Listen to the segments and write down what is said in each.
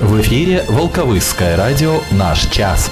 В эфире Волковысское радио «Наш час».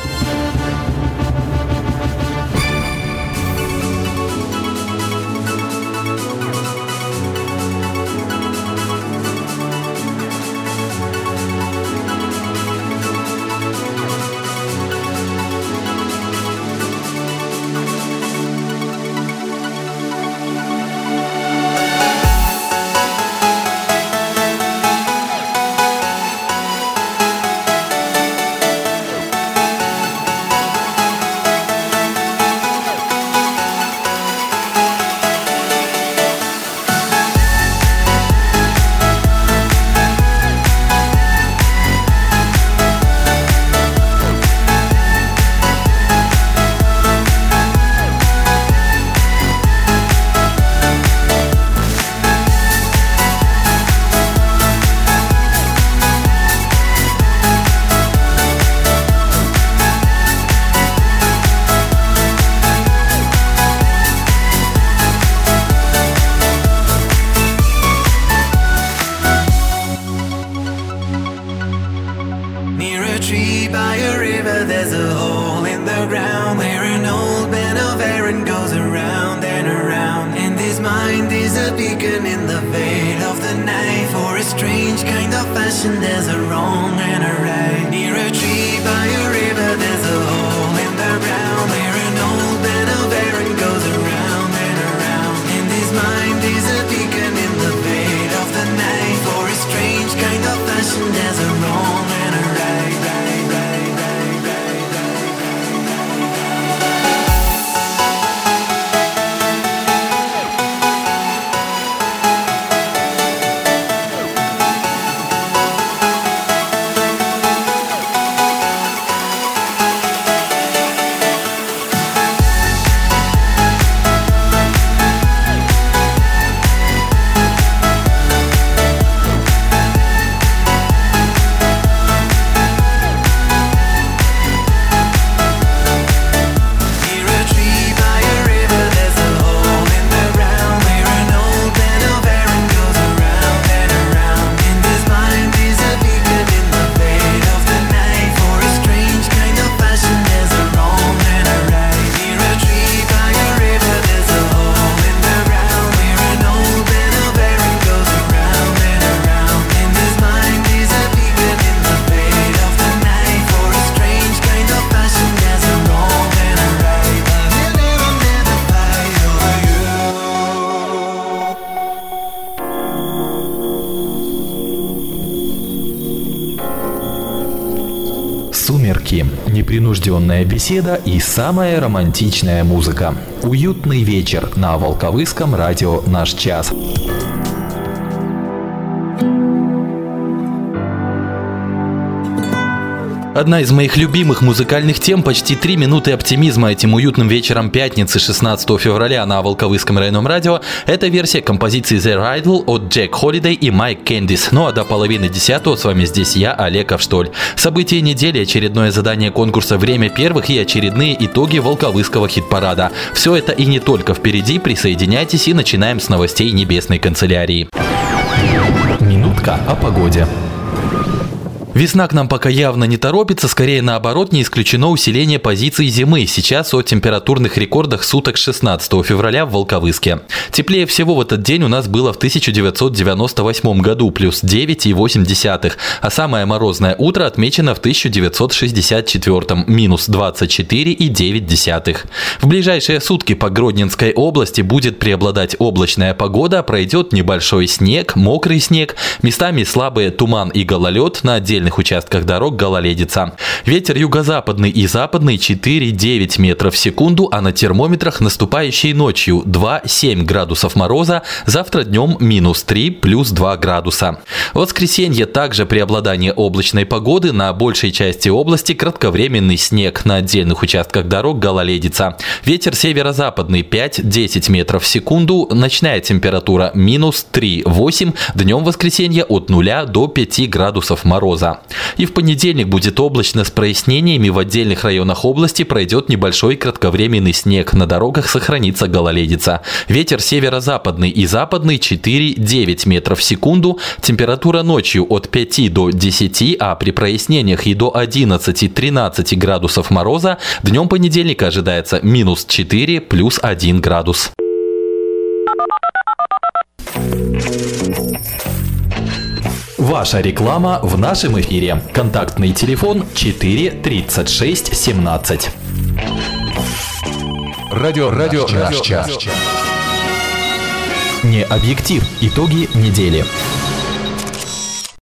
Непринужденная беседа и самая романтичная музыка. Уютный вечер на Волковыском радио «Наш час». Одна из моих любимых музыкальных тем – почти три минуты оптимизма этим уютным вечером пятницы 16 февраля на Волковыском районном радио – это версия композиции The Idol от Джек Холидей и Майк Кэндис. Ну а до половины десятого с вами здесь я, Олег Авштоль. События недели, очередное задание конкурса «Время первых» и очередные итоги Волковыского хит-парада. Все это и не только впереди, присоединяйтесь и начинаем с новостей Небесной канцелярии. Минутка о погоде. Весна к нам пока явно не торопится, скорее наоборот, не исключено усиление позиций зимы. Сейчас о температурных рекордах суток 16 февраля в Волковыске. Теплее всего в этот день у нас было в 1998 году, плюс 9,8, а самое морозное утро отмечено в 1964, минус 24,9. В ближайшие сутки по Гродненской области будет преобладать облачная погода, пройдет небольшой снег, мокрый снег, местами слабый туман и гололед на отдельных отдельных участках дорог гололедица. Ветер юго-западный и западный 4-9 метров в секунду, а на термометрах наступающей ночью 2-7 градусов мороза, завтра днем минус 3 плюс 2 градуса. Воскресенье также преобладание облачной погоды, на большей части области кратковременный снег, на отдельных участках дорог гололедица. Ветер северо-западный 5-10 метров в секунду, ночная температура минус 3-8, днем воскресенья от 0 до 5 градусов мороза. И в понедельник будет облачно с прояснениями. В отдельных районах области пройдет небольшой кратковременный снег. На дорогах сохранится гололедица. Ветер северо-западный и западный 4-9 метров в секунду. Температура ночью от 5 до 10, а при прояснениях и до 11-13 градусов мороза. Днем понедельника ожидается минус 4 плюс 1 градус. Ваша реклама в нашем эфире. Контактный телефон 4 36 17. Радио, радио, радио, час. Не объектив. Итоги недели.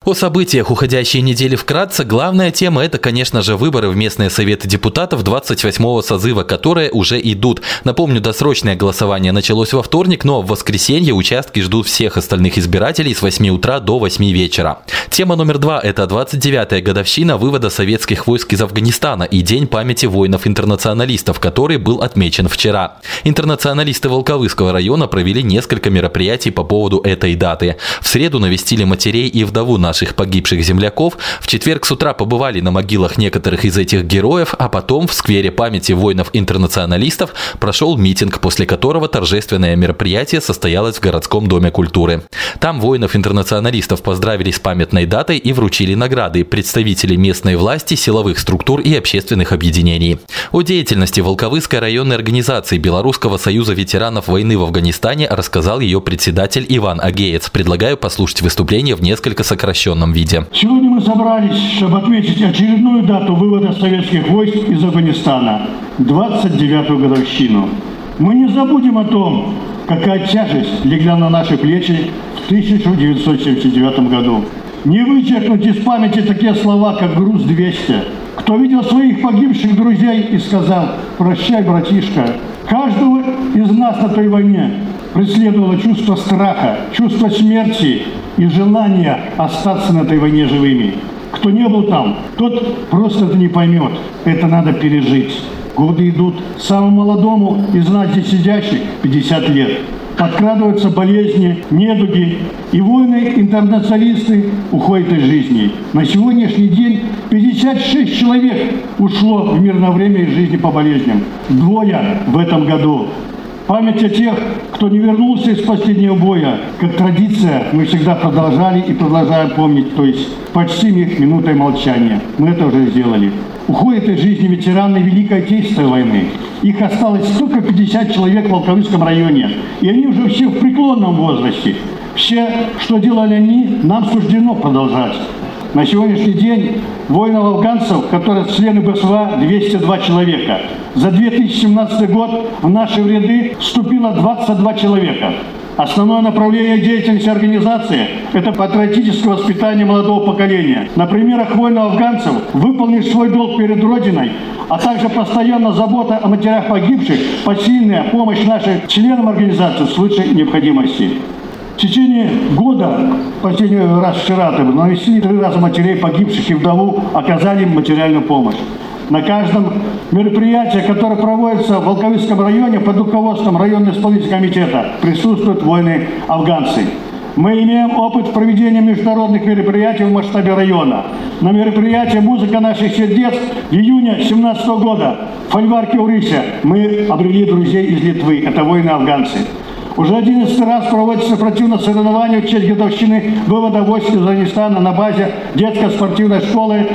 О событиях уходящей недели вкратце. Главная тема – это, конечно же, выборы в местные советы депутатов 28-го созыва, которые уже идут. Напомню, досрочное голосование началось во вторник, но в воскресенье участки ждут всех остальных избирателей с 8 утра до 8 вечера. Тема номер два – это 29-я годовщина вывода советских войск из Афганистана и День памяти воинов-интернационалистов, который был отмечен вчера. Интернационалисты Волковыского района провели несколько мероприятий по поводу этой даты. В среду навестили матерей и вдову наших наших погибших земляков, в четверг с утра побывали на могилах некоторых из этих героев, а потом в сквере памяти воинов-интернационалистов прошел митинг, после которого торжественное мероприятие состоялось в городском доме культуры. Там воинов-интернационалистов поздравили с памятной датой и вручили награды представители местной власти, силовых структур и общественных объединений. О деятельности Волковыской районной организации Белорусского союза ветеранов войны в Афганистане рассказал ее председатель Иван Агеец. Предлагаю послушать выступление в несколько сокращенных упрощенном виде. Сегодня мы собрались, чтобы отметить очередную дату вывода советских войск из Афганистана – 29-ю годовщину. Мы не забудем о том, какая тяжесть легла на наши плечи в 1979 году. Не вычеркнуть из памяти такие слова, как «груз 200». Кто видел своих погибших друзей и сказал «прощай, братишка», каждого из нас на той войне преследовало чувство страха, чувство смерти и желание остаться на этой войне живыми. Кто не был там, тот просто это не поймет. Это надо пережить. Годы идут. Самому молодому из нас здесь сидящих 50 лет. Подкрадываются болезни, недуги, и воины-интернационалисты уходят из жизни. На сегодняшний день 56 человек ушло в мирное время из жизни по болезням. Двое в этом году. Память о тех, кто не вернулся из последнего боя, как традиция, мы всегда продолжали и продолжаем помнить, то есть почти минутой молчания. Мы это уже сделали. Уходят из жизни ветераны Великой Отечественной войны. Их осталось только 50 человек в Волковыском районе. И они уже все в преклонном возрасте. Все, что делали они, нам суждено продолжать. На сегодняшний день воинов-афганцев, которые члены БСВА, 202 человека. За 2017 год в наши ряды вступило 22 человека. Основное направление деятельности организации – это патриотическое воспитание молодого поколения. На примерах воинов-афганцев выполнить свой долг перед Родиной, а также постоянно забота о матерях погибших, посильная помощь нашим членам организации в случае необходимости. В течение года, последний раз вчера, навестили три раза матерей погибших и вдову, оказали материальную помощь. На каждом мероприятии, которое проводится в Волковицком районе под руководством районного исполнительного комитета, присутствуют воины-афганцы. Мы имеем опыт проведения международных мероприятий в масштабе района. На мероприятии «Музыка наших сердец» в июне 2017 года в фольварке Урыся мы обрели друзей из Литвы. Это воины-афганцы. Уже 11 раз проводится спортивное соревнование в честь годовщины вывода войск из Афганистана на базе детской спортивной школы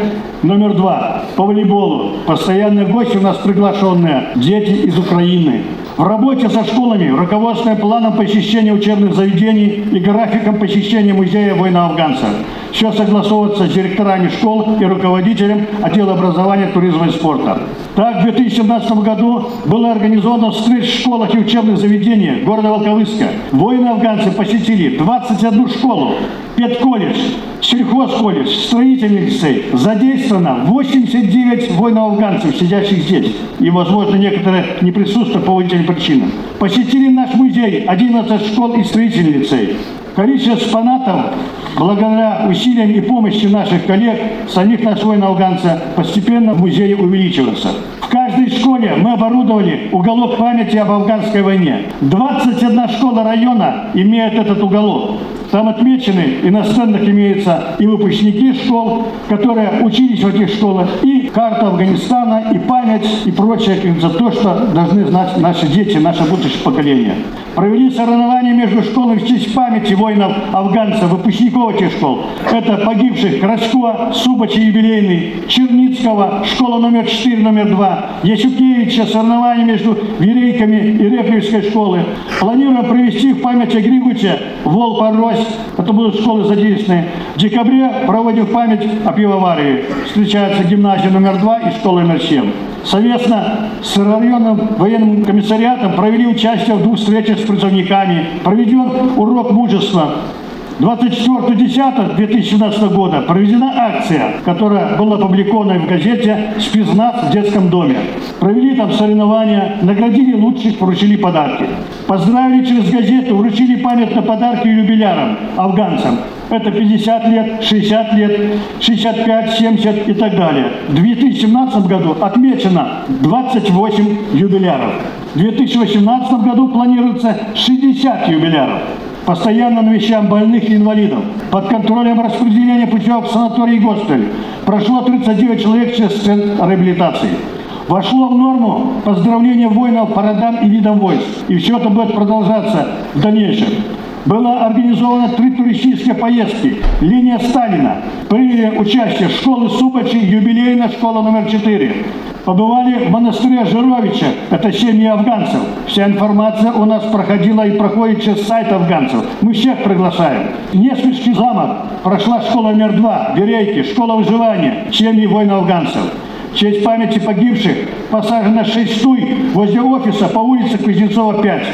номер два по волейболу. Постоянные гости у нас приглашенные, дети из Украины. В работе со школами, руководствуя планом посещения учебных заведений и графиком посещения музея воина-афганцев. Все согласовывается с директорами школ и руководителем отдела образования, туризма и спорта. Так, в 2017 году было организовано встреч в школах и учебных заведениях города Волковыска. Воины-афганцы посетили 21 школу, педколледж, сельхозколледж, строительный лицей. Задействовано 89 воинов-афганцев, сидящих здесь. И, возможно, некоторые не присутствуют по этим причинам. Посетили наш музей 11 школ и строительный лицей. Количество экспонатов, благодаря усилиям и помощи наших коллег, самих наших воинов-афганцев, постепенно в музее увеличивается. В каждой школе мы оборудовали уголок памяти об афганской войне. 21 школа района имеет этот уголок. Там отмечены иностранных имеются и выпускники школ, которые учились в этих школах, и карта Афганистана, и память, и прочее за то, что должны знать наши дети, наше будущее поколение. Провели соревнования между школами в честь памяти воинов-афганцев, выпускников этих школ. Это погибших Крачко, Субачи юбилейный, Черницкого, школа номер 4, номер 2, Ясюкевича, соревнования между Верейками и Репьевской школы. Планируем провести в память о Григуче, Волпа-Рось, это будут школы задействованы. В декабре проводим память о пивоварии. Встречается гимназия номер 2 и школа номер 7. Совместно с районным военным комиссариатом провели участие в двух встречах с призывниками. Проведен урок мужества 24.10.2017 года проведена акция, которая была опубликована в газете «Спецназ в детском доме». Провели там соревнования, наградили лучших, вручили подарки. Поздравили через газету, вручили памятные подарки юбилярам, афганцам. Это 50 лет, 60 лет, 65, 70 и так далее. В 2017 году отмечено 28 юбиляров. В 2018 году планируется 60 юбиляров постоянно навещаем больных и инвалидов. Под контролем распределения путевок в санаторий и госпиталь прошло 39 человек через центр реабилитации. Вошло в норму поздравление воинов по родам и видам войск. И все это будет продолжаться в дальнейшем. Было организовано три туристические поездки. Линия Сталина. Приняли участие школы Субачи, юбилейная школа номер 4. Побывали в монастыре Жировича, это семьи афганцев. Вся информация у нас проходила и проходит через сайт афганцев. Мы всех приглашаем. Несколько замок прошла школа номер два, Верейки, школа выживания, семьи воинов афганцев. В честь памяти погибших посажено шесть стуй возле офиса по улице Кузнецова 5.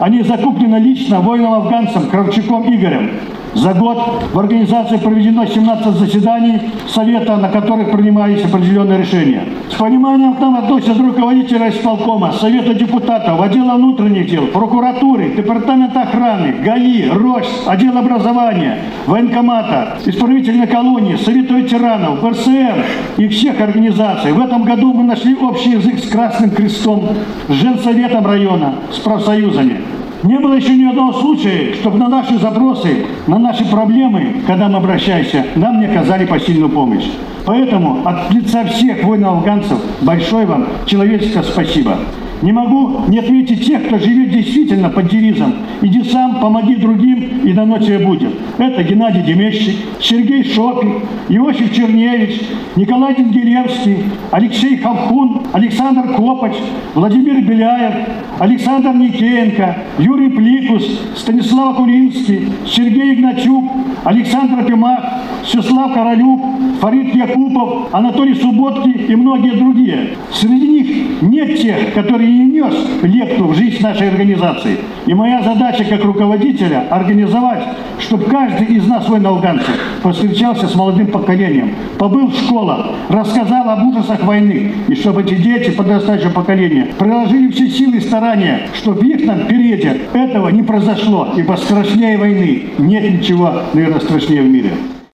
Они закуплены лично воином-афганцем Кравчуком Игорем. За год в организации проведено 17 заседаний Совета, на которых принимались определенные решения. С пониманием к нам относятся руководители исполкома, Совета депутатов, отдела внутренних дел, прокуратуры, Департамента охраны, ГАИ, РОС, отдел образования, военкомата, исправительной колонии, Совета ветеранов, БРСМ и всех организаций. В этом году мы нашли общий язык с Красным Крестом, с Женсоветом района, с профсоюзами. Не было еще ни одного случая, чтобы на наши запросы, на наши проблемы, когда мы обращаемся, нам не оказали посильную помощь. Поэтому от лица всех воинов-афганцев большое вам человеческое спасибо. Не могу не отметить тех, кто живет действительно под девизом «Иди сам, помоги другим, и дано тебе будет». Это Геннадий Демещик, Сергей Шопин, Иосиф Черневич, Николай Денгелевский, Алексей Хавхун, Александр Копач, Владимир Беляев, Александр Никеенко, Юрий Пликус, Станислав Кулинский, Сергей Игначук, Александр Пимах, Всеслав Королюк, Фарид Якупов, Анатолий Субботки и многие другие. Среди них нет тех, которые не нес лепту в жизнь нашей организации. И моя задача как руководителя – организовать, чтобы каждый из нас, воин-афганцев, повстречался с молодым поколением, побыл в школах, рассказал об ужасах войны, и чтобы эти дети подрастающего поколения приложили все силы и старания, чтобы их нам периоде этого не произошло, ибо страшнее войны нет ничего, наверное, страшнее в мире.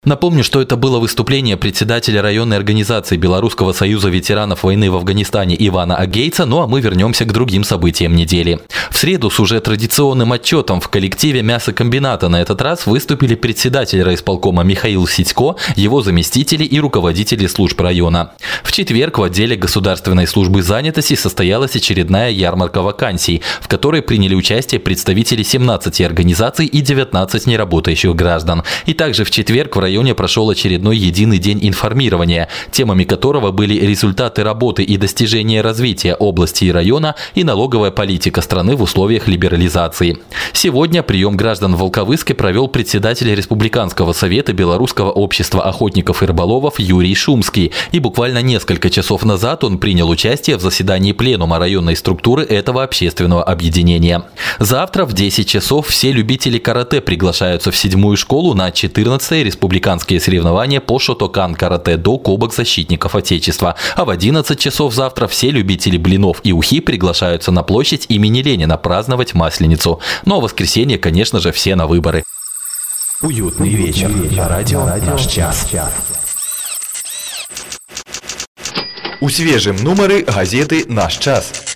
Напомню, что это было выступление председателя районной организации Белорусского союза ветеранов войны в Афганистане Ивана Агейца, ну а мы вернемся к другим событиям недели. В среду с уже традиционным отчетом в коллективе мясокомбината на этот раз выступили председатель райисполкома Михаил Сидько, его заместители и руководители служб района. В четверг в отделе Государственной службы занятости состоялась очередная ярмарка вакансий, в которой приняли участие представители 17 организаций и 19 неработающих граждан. И также в четверг в районе районе прошел очередной единый день информирования, темами которого были результаты работы и достижения развития области и района и налоговая политика страны в условиях либерализации. Сегодня прием граждан в Волковыске провел председатель Республиканского совета Белорусского общества охотников и рыболовов Юрий Шумский. И буквально несколько часов назад он принял участие в заседании пленума районной структуры этого общественного объединения. Завтра в 10 часов все любители карате приглашаются в седьмую школу на 14-й республиканской республиканские соревнования по шотокан карате до Кубок защитников Отечества. А в 11 часов завтра все любители блинов и ухи приглашаются на площадь имени Ленина праздновать Масленицу. Ну а в воскресенье, конечно же, все на выборы. Уютный вечер. Радио «Наш час». У свежым нумары газеты «Наш час».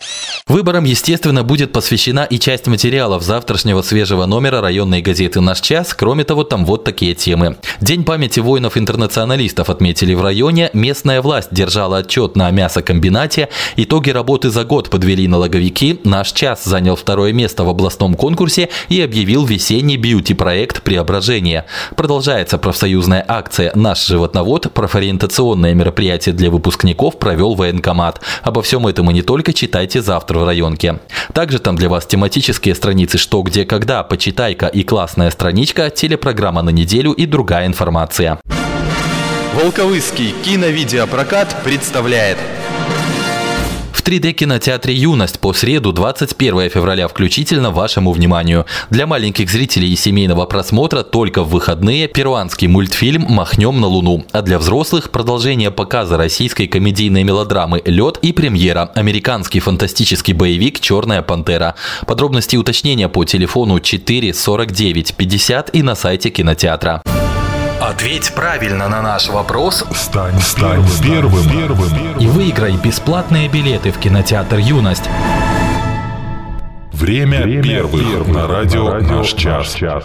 Выборам, естественно, будет посвящена и часть материалов завтрашнего свежего номера районной газеты «Наш час». Кроме того, там вот такие темы. День памяти воинов-интернационалистов отметили в районе, местная власть держала отчет на мясокомбинате, итоги работы за год подвели налоговики, «Наш час» занял второе место в областном конкурсе и объявил весенний бьюти-проект «Преображение». Продолжается профсоюзная акция «Наш животновод», профориентационное мероприятие для выпускников провел военкомат. Обо всем этом и не только читайте завтра в районке. Также там для вас тематические страницы «Что, где, когда», «Почитайка» и «Классная страничка», телепрограмма на неделю и другая информация. Волковыский киновидеопрокат представляет 3D-кинотеатре «Юность» по среду 21 февраля включительно вашему вниманию. Для маленьких зрителей и семейного просмотра только в выходные перуанский мультфильм «Махнем на Луну», а для взрослых продолжение показа российской комедийной мелодрамы «Лед» и премьера американский фантастический боевик «Черная пантера». Подробности и уточнения по телефону 4 49 50 и на сайте кинотеатра. Ответь правильно на наш вопрос. Стань, стань первым, первым, первым. И выиграй бесплатные билеты в кинотеатр «Юность». Время, Время первых, первых на радио, на радио «Наш час». час.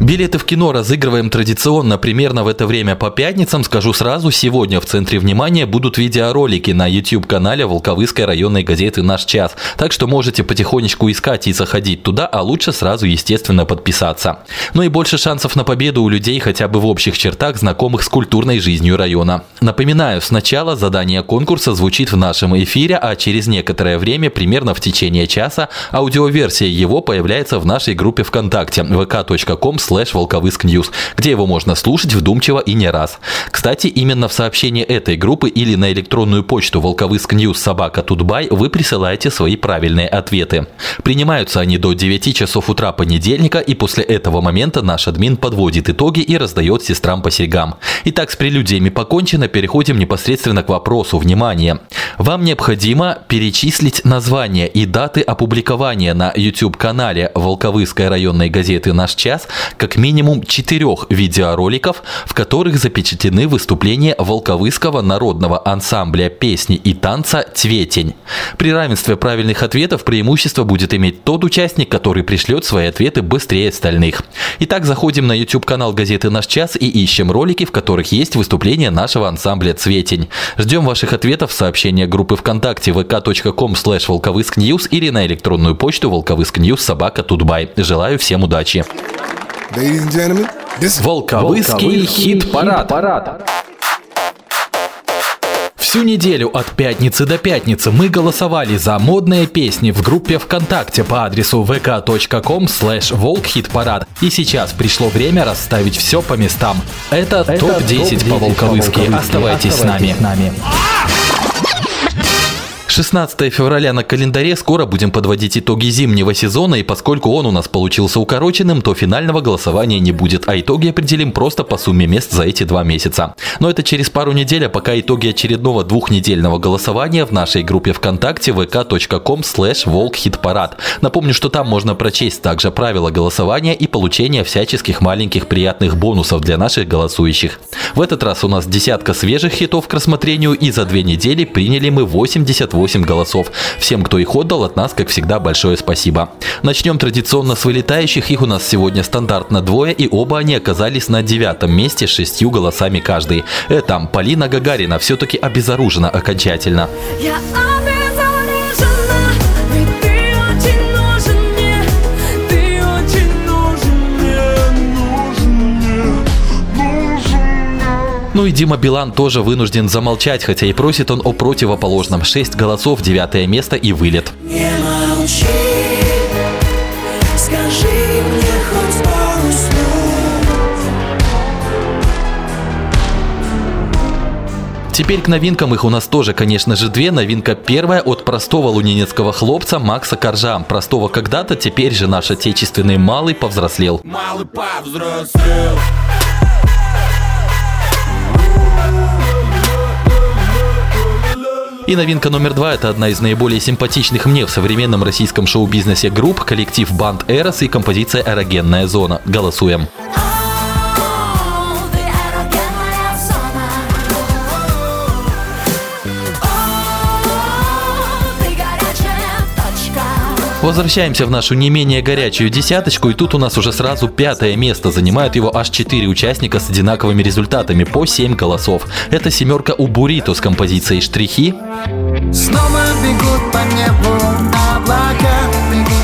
Билеты в кино разыгрываем традиционно примерно в это время по пятницам. Скажу сразу, сегодня в центре внимания будут видеоролики на YouTube-канале Волковыской районной газеты «Наш час». Так что можете потихонечку искать и заходить туда, а лучше сразу, естественно, подписаться. Ну и больше шансов на победу у людей хотя бы в общих чертах, знакомых с культурной жизнью района. Напоминаю, сначала задание конкурса звучит в нашем эфире, а через некоторое время, примерно в течение часа, аудиоверсия его появляется в нашей группе ВКонтакте vk.com слэш Волковыск News, где его можно слушать вдумчиво и не раз. Кстати, именно в сообщении этой группы или на электронную почту Волковыск News собака tut.by вы присылаете свои правильные ответы. Принимаются они до 9 часов утра понедельника, и после этого момента наш админ подводит итоги и раздает сестрам по серьгам. Итак, с прелюдиями покончено, переходим непосредственно к вопросу. Внимание! Вам необходимо перечислить названия и даты опубликования на YouTube-канале Волковыской районной газеты «Наш час» как минимум четырех видеороликов, в которых запечатлены выступления Волковыского народного ансамбля песни и танца «Цветень». При равенстве правильных ответов преимущество будет иметь тот участник, который пришлет свои ответы быстрее остальных. Итак, заходим на YouTube-канал газеты «Наш час» и ищем ролики, в которых есть выступления нашего ансамбля «Цветень». Ждем ваших ответов в сообщения группы ВКонтакте vk.com slash волковыскньюз или на электронную почту волковыскньюз собака тутбай. Желаю всем удачи! Волковыский хит-парад. Всю неделю от пятницы до пятницы мы голосовали за модные песни в группе ВКонтакте по адресу vk.com slash волкхитпарад. И сейчас пришло время расставить все по местам. Это, Это топ-10 топ по волковыски. Оставайтесь, Оставайтесь с нами. С нами. 16 февраля на календаре скоро будем подводить итоги зимнего сезона, и поскольку он у нас получился укороченным, то финального голосования не будет, а итоги определим просто по сумме мест за эти два месяца. Но это через пару недель, а пока итоги очередного двухнедельного голосования в нашей группе ВКонтакте vk.com slash волкхитпарад. Напомню, что там можно прочесть также правила голосования и получения всяческих маленьких приятных бонусов для наших голосующих. В этот раз у нас десятка свежих хитов к рассмотрению, и за две недели приняли мы 88 8 голосов. Всем, кто их отдал, от нас, как всегда, большое спасибо. Начнем традиционно с вылетающих. Их у нас сегодня стандартно двое, и оба они оказались на девятом месте с шестью голосами каждый. Это Полина Гагарина все-таки обезоружена окончательно. Я Ну и Дима Билан тоже вынужден замолчать, хотя и просит он о противоположном. Шесть голосов, девятое место и вылет. Не молчи, скажи мне хоть пару Теперь к новинкам их у нас тоже, конечно же, две. Новинка первая от простого лунинецкого хлопца Макса Коржа. Простого когда-то, теперь же наш отечественный малый повзрослел. Малый повзрослел. И новинка номер два – это одна из наиболее симпатичных мне в современном российском шоу-бизнесе групп, коллектив Банд Эрос и композиция «Эрогенная зона». Голосуем. Возвращаемся в нашу не менее горячую десяточку, и тут у нас уже сразу пятое место. Занимают его аж четыре участника с одинаковыми результатами, по 7 голосов. Это семерка у Бурито с композицией «Штрихи». Снова бегут по небу облака,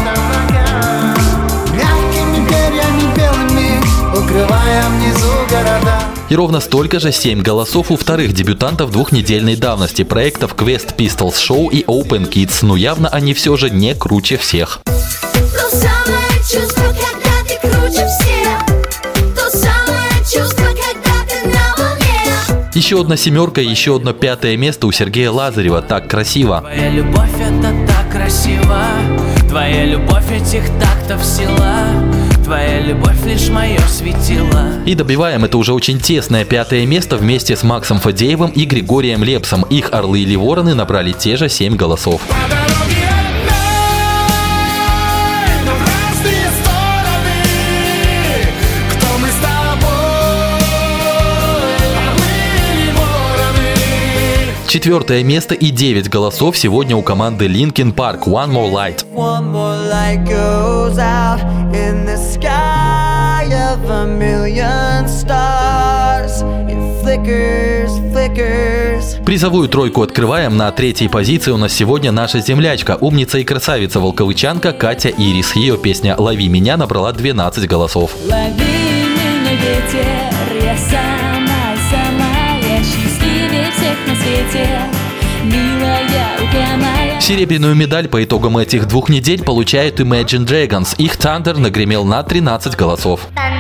облака, мягкими перьями белыми, укрывая внизу города. И ровно столько же 7 голосов у вторых дебютантов двухнедельной давности проектов Quest Pistols Show и Open Kids, но явно они все же не круче всех. Еще одна семерка и еще одно пятое место у Сергея Лазарева. Так красиво. Твоя любовь это так красиво. Твоя любовь этих тактов сила. Твоя любовь лишь мое светило. И добиваем это уже очень тесное пятое место вместе с Максом Фадеевым и Григорием Лепсом. Их «Орлы или вороны» набрали те же семь голосов. Четвертое место и 9 голосов сегодня у команды Linkin Park One More Light. One more light goes out in the sky of a million stars. It flickers, flickers. Призовую тройку открываем. На третьей позиции у нас сегодня наша землячка, умница и красавица волковычанка Катя Ирис. Ее песня «Лови меня» набрала 12 голосов. Лови Серебряную медаль по итогам этих двух недель получают Imagine Dragons. Их Thunder нагремел на 13 голосов. Thunder.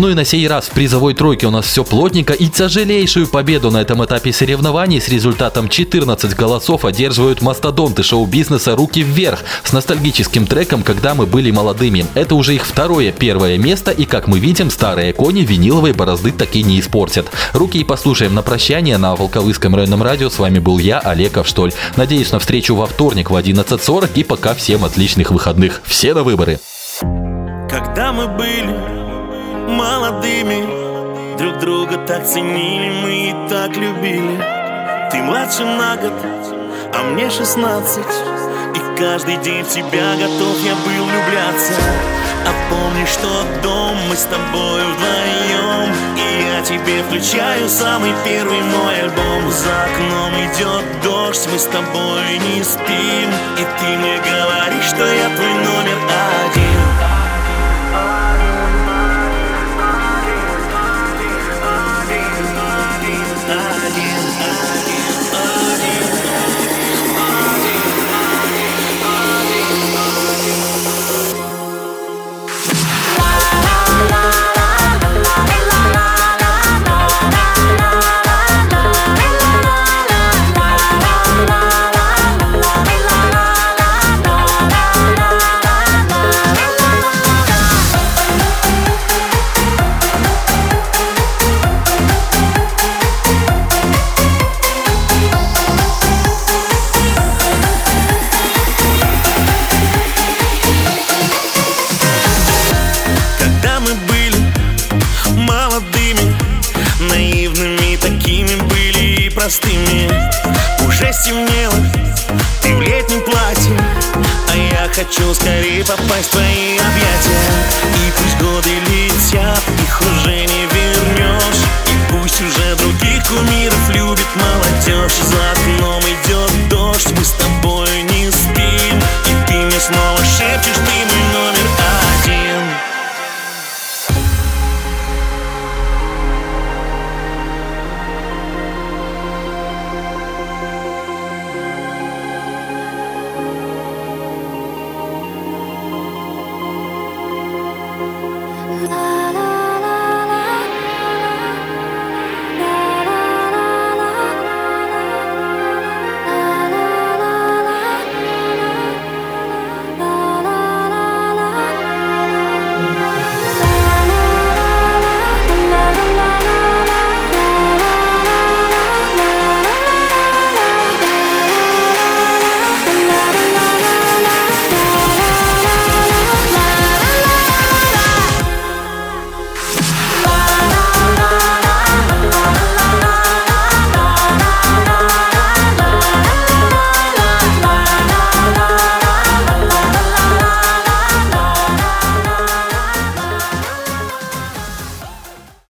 Ну и на сей раз в призовой тройке у нас все плотненько и тяжелейшую победу на этом этапе соревнований с результатом 14 голосов одерживают мастодонты шоу-бизнеса «Руки вверх» с ностальгическим треком «Когда мы были молодыми». Это уже их второе первое место и, как мы видим, старые кони виниловые борозды таки не испортят. Руки и послушаем на прощание на Волковыском районном радио. С вами был я, Олег Авштоль. Надеюсь на встречу во вторник в 11.40 и пока всем отличных выходных. Все на выборы. Когда мы были молодыми. Друг друга так ценили, мы и так любили. Ты младше на год, а мне шестнадцать. И каждый день в тебя готов я был влюбляться. А помнишь тот дом, мы с тобой вдвоем. И я тебе включаю самый первый мой альбом. За окном идет дождь, мы с тобой не спим. И ты мне говоришь, что я твой номер простыми Уже стемнело, ты в летнем платье. А я хочу скорее попасть в твои объятия. И пусть годы летят, их уже не вернешь. И Пусть уже других кумиров любит молодежь за окном